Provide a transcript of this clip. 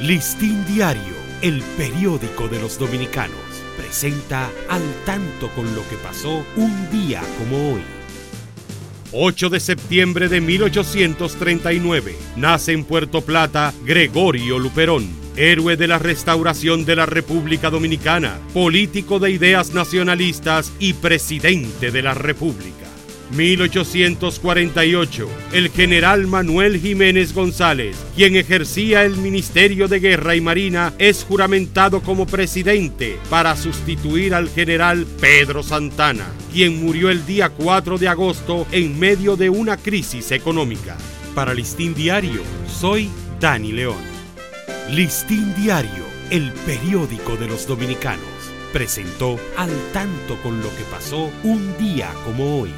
Listín Diario, el periódico de los dominicanos, presenta al tanto con lo que pasó un día como hoy. 8 de septiembre de 1839, nace en Puerto Plata Gregorio Luperón, héroe de la restauración de la República Dominicana, político de ideas nacionalistas y presidente de la República. 1848, el general Manuel Jiménez González, quien ejercía el Ministerio de Guerra y Marina, es juramentado como presidente para sustituir al general Pedro Santana, quien murió el día 4 de agosto en medio de una crisis económica. Para Listín Diario, soy Dani León. Listín Diario, el periódico de los dominicanos, presentó al tanto con lo que pasó un día como hoy.